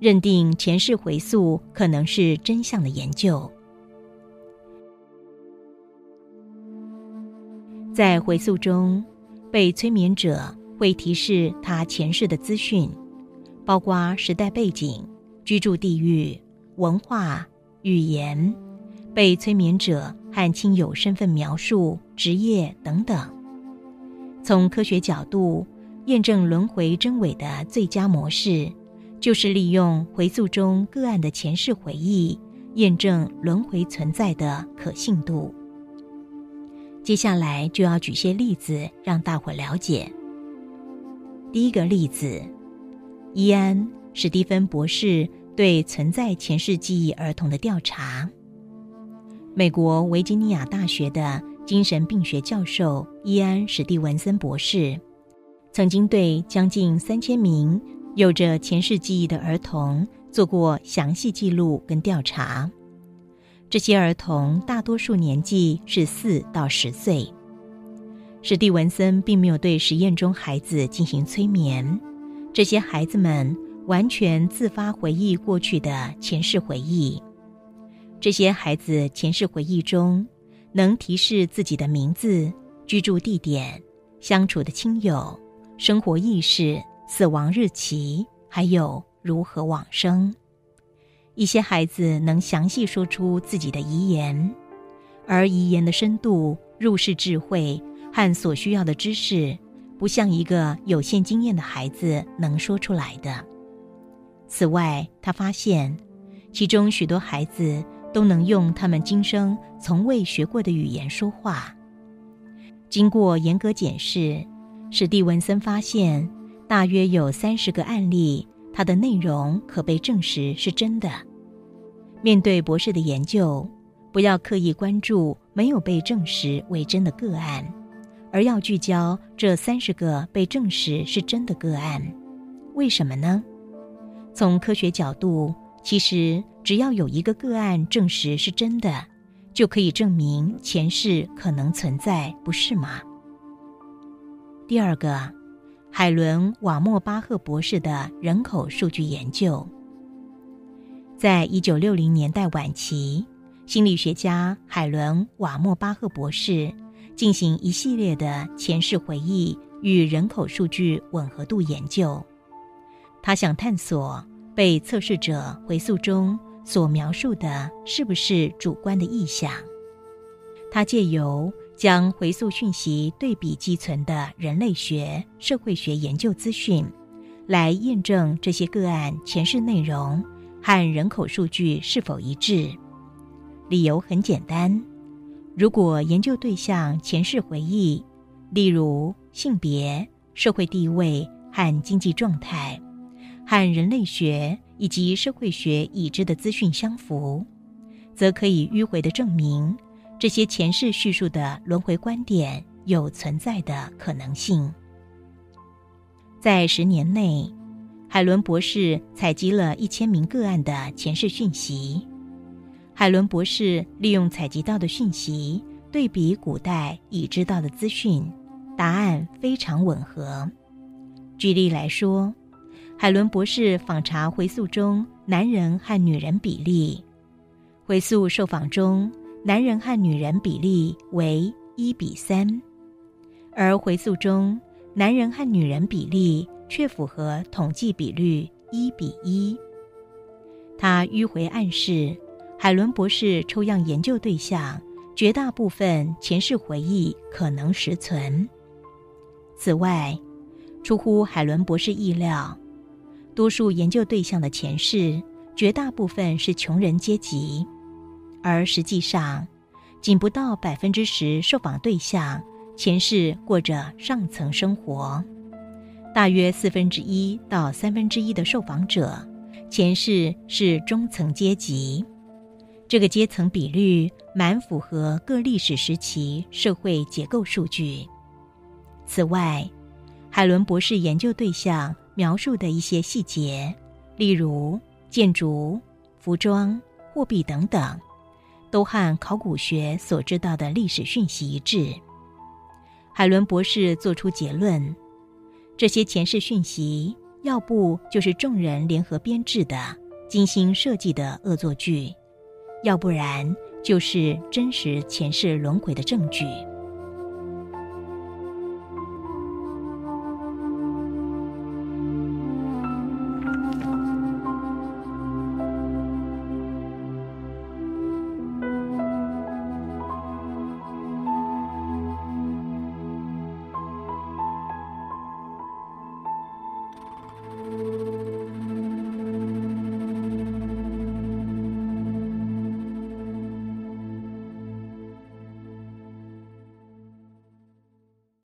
认定前世回溯可能是真相的研究。在回溯中，被催眠者会提示他前世的资讯，包括时代背景、居住地域、文化、语言、被催眠者和亲友身份描述、职业等等。从科学角度验证轮回真伪的最佳模式，就是利用回溯中个案的前世回忆，验证轮回存在的可信度。接下来就要举些例子让大伙了解。第一个例子，伊安·史蒂芬博士对存在前世记忆儿童的调查。美国维吉尼亚大学的精神病学教授伊安·史蒂文森博士，曾经对将近三千名有着前世记忆的儿童做过详细记录跟调查。这些儿童大多数年纪是四到十岁。史蒂文森并没有对实验中孩子进行催眠，这些孩子们完全自发回忆过去的前世回忆。这些孩子前世回忆中能提示自己的名字、居住地点、相处的亲友、生活意识、死亡日期，还有如何往生。一些孩子能详细说出自己的遗言，而遗言的深度、入世智慧和所需要的知识，不像一个有限经验的孩子能说出来的。此外，他发现，其中许多孩子都能用他们今生从未学过的语言说话。经过严格检视，史蒂文森发现，大约有三十个案例。它的内容可被证实是真的。面对博士的研究，不要刻意关注没有被证实为真的个案，而要聚焦这三十个被证实是真的个案。为什么呢？从科学角度，其实只要有一个个案证实是真的，就可以证明前世可能存在，不是吗？第二个。海伦·瓦莫巴赫博士的人口数据研究，在一九六零年代晚期，心理学家海伦·瓦莫巴赫博士进行一系列的前世回忆与人口数据吻合度研究。他想探索被测试者回溯中所描述的是不是主观的意向。他借由将回溯讯息对比寄存的人类学、社会学研究资讯，来验证这些个案前世内容和人口数据是否一致。理由很简单：如果研究对象前世回忆，例如性别、社会地位和经济状态，和人类学以及社会学已知的资讯相符，则可以迂回的证明。这些前世叙述的轮回观点有存在的可能性。在十年内，海伦博士采集了一千名个案的前世讯息。海伦博士利用采集到的讯息对比古代已知道的资讯，答案非常吻合。举例来说，海伦博士访查回溯中男人和女人比例，回溯受访中。男人和女人比例为一比三，而回溯中男人和女人比例却符合统计比率一比一。他迂回暗示，海伦博士抽样研究对象绝大部分前世回忆可能实存。此外，出乎海伦博士意料，多数研究对象的前世绝大部分是穷人阶级。而实际上，仅不到百分之十受访对象前世过着上层生活，大约四分之一到三分之一的受访者前世是中层阶级。这个阶层比率蛮符合各历史时期社会结构数据。此外，海伦博士研究对象描述的一些细节，例如建筑、服装、货币等等。都和考古学所知道的历史讯息一致。海伦博士作出结论：这些前世讯息要不就是众人联合编制的精心设计的恶作剧，要不然就是真实前世轮回的证据。